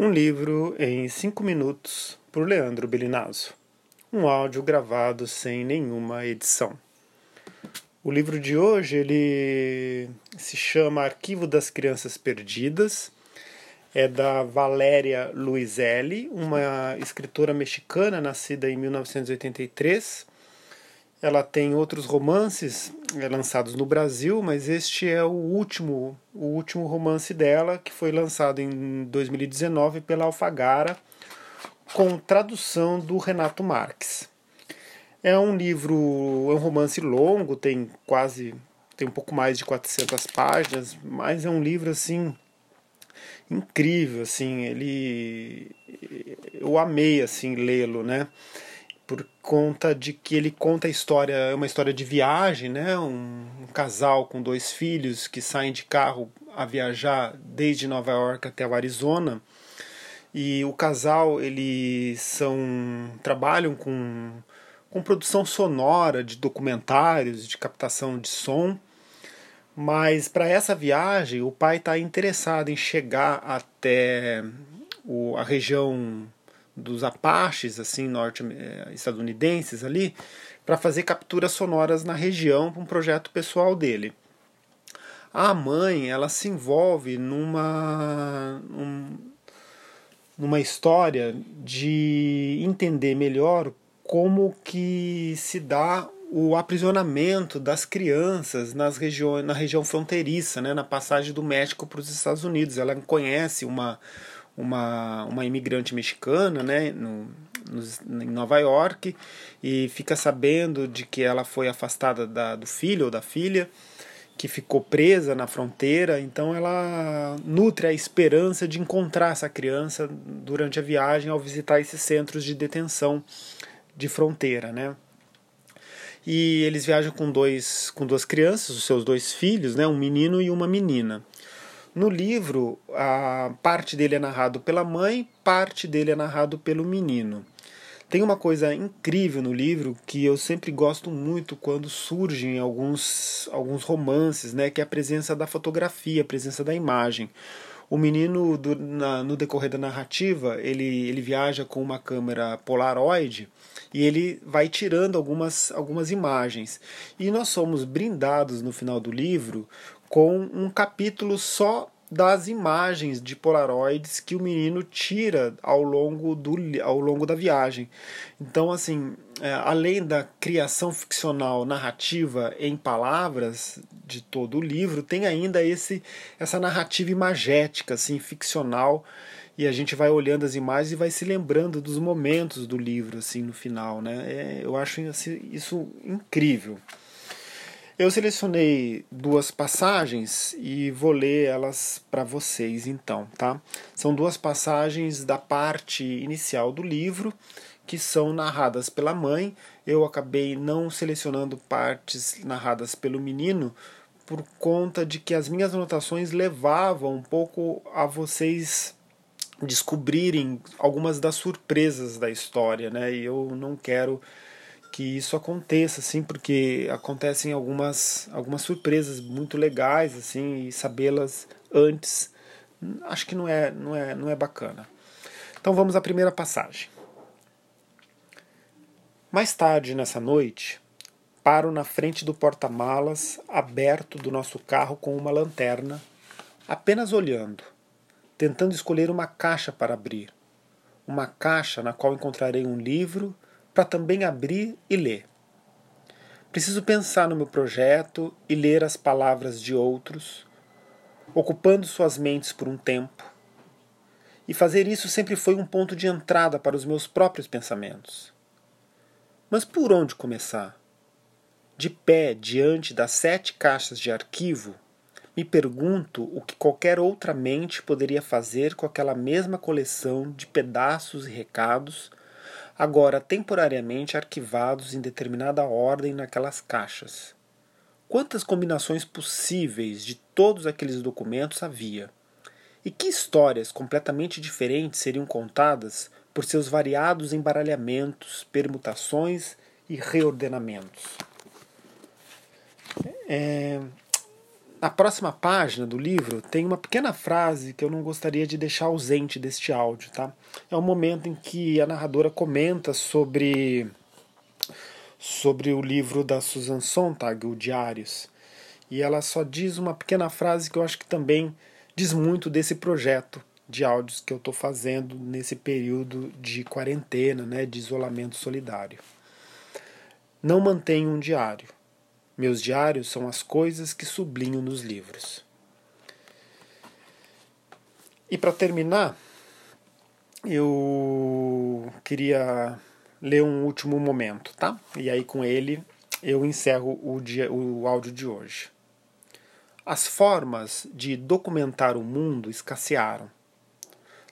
Um livro em cinco minutos por Leandro Belinazzo. Um áudio gravado sem nenhuma edição. O livro de hoje ele se chama Arquivo das Crianças Perdidas. É da Valéria Luizelli, uma escritora mexicana nascida em 1983 ela tem outros romances é, lançados no Brasil, mas este é o último, o último romance dela, que foi lançado em 2019 pela Alfagara, com tradução do Renato Marques. É um livro, é um romance longo, tem quase tem um pouco mais de 400 páginas, mas é um livro assim incrível, assim, ele eu amei assim lê-lo, né? Por conta de que ele conta a história, é uma história de viagem, né? Um, um, casal com dois filhos que saem de carro a viajar desde Nova York até o Arizona. E o casal, eles são trabalham com, com produção sonora de documentários, de captação de som. Mas para essa viagem, o pai está interessado em chegar até o, a região dos Apaches, assim, norte-estadunidenses eh, ali, para fazer capturas sonoras na região para um projeto pessoal dele. A mãe, ela se envolve numa, um, numa história de entender melhor como que se dá o aprisionamento das crianças nas regiões, na região fronteiriça, né, na passagem do México para os Estados Unidos. Ela conhece uma, uma, uma imigrante mexicana né, no, em Nova York e fica sabendo de que ela foi afastada da, do filho ou da filha, que ficou presa na fronteira. Então ela nutre a esperança de encontrar essa criança durante a viagem ao visitar esses centros de detenção de fronteira. Né? E eles viajam com, dois, com duas crianças, os seus dois filhos, né, um menino e uma menina. No livro, a parte dele é narrado pela mãe, parte dele é narrado pelo menino. Tem uma coisa incrível no livro que eu sempre gosto muito quando surgem alguns, alguns romances, né, que é a presença da fotografia, a presença da imagem. O menino, do, na, no decorrer da narrativa, ele, ele viaja com uma câmera Polaroid e ele vai tirando algumas, algumas imagens. E nós somos brindados no final do livro com um capítulo só das imagens de polaroids que o menino tira ao longo, do, ao longo da viagem. Então, assim, é, além da criação ficcional narrativa em palavras de todo o livro, tem ainda esse essa narrativa imagética, assim, ficcional, e a gente vai olhando as imagens e vai se lembrando dos momentos do livro, assim, no final, né? É, eu acho assim, isso incrível. Eu selecionei duas passagens e vou ler elas para vocês então, tá? São duas passagens da parte inicial do livro que são narradas pela mãe. Eu acabei não selecionando partes narradas pelo menino por conta de que as minhas anotações levavam um pouco a vocês descobrirem algumas das surpresas da história, né? E eu não quero que isso aconteça, assim, porque acontecem algumas, algumas surpresas muito legais, assim, e sabê-las antes, acho que não é, não é, não é bacana. Então vamos à primeira passagem. Mais tarde nessa noite, paro na frente do porta-malas aberto do nosso carro com uma lanterna, apenas olhando, tentando escolher uma caixa para abrir. Uma caixa na qual encontrarei um livro para também abrir e ler. Preciso pensar no meu projeto e ler as palavras de outros, ocupando suas mentes por um tempo. E fazer isso sempre foi um ponto de entrada para os meus próprios pensamentos. Mas por onde começar? De pé diante das sete caixas de arquivo, me pergunto o que qualquer outra mente poderia fazer com aquela mesma coleção de pedaços e recados agora temporariamente arquivados em determinada ordem naquelas caixas. Quantas combinações possíveis de todos aqueles documentos havia? E que histórias completamente diferentes seriam contadas por seus variados embaralhamentos, permutações e reordenamentos? É, na próxima página do livro tem uma pequena frase que eu não gostaria de deixar ausente deste áudio, tá? É o momento em que a narradora comenta sobre sobre o livro da Susan Sontag, o Diários. E ela só diz uma pequena frase que eu acho que também diz muito desse projeto de áudios que eu estou fazendo nesse período de quarentena, né, de isolamento solidário. Não mantenho um diário. Meus diários são as coisas que sublinho nos livros. E para terminar, eu queria ler um último momento, tá? E aí com ele eu encerro o, dia, o áudio de hoje. As formas de documentar o mundo escassearam.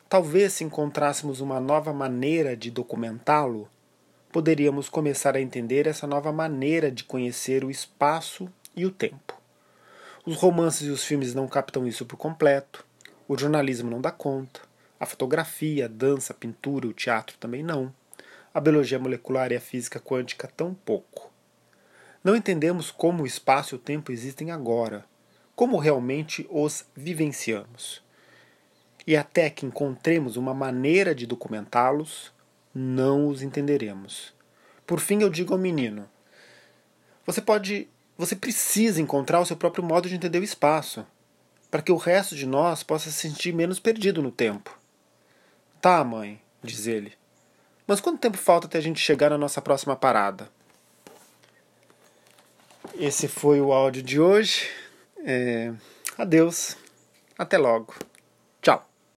Talvez se encontrássemos uma nova maneira de documentá-lo, poderíamos começar a entender essa nova maneira de conhecer o espaço e o tempo. Os romances e os filmes não captam isso por completo, o jornalismo não dá conta, a fotografia, a dança, a pintura, o teatro também não a biologia molecular e a física quântica tão pouco. Não entendemos como o espaço e o tempo existem agora, como realmente os vivenciamos. E até que encontremos uma maneira de documentá-los, não os entenderemos. Por fim, eu digo ao menino: você pode, você precisa encontrar o seu próprio modo de entender o espaço, para que o resto de nós possa se sentir menos perdido no tempo. Tá, mãe, diz ele. Mas quanto tempo falta até a gente chegar na nossa próxima parada? Esse foi o áudio de hoje. É... Adeus. Até logo. Tchau.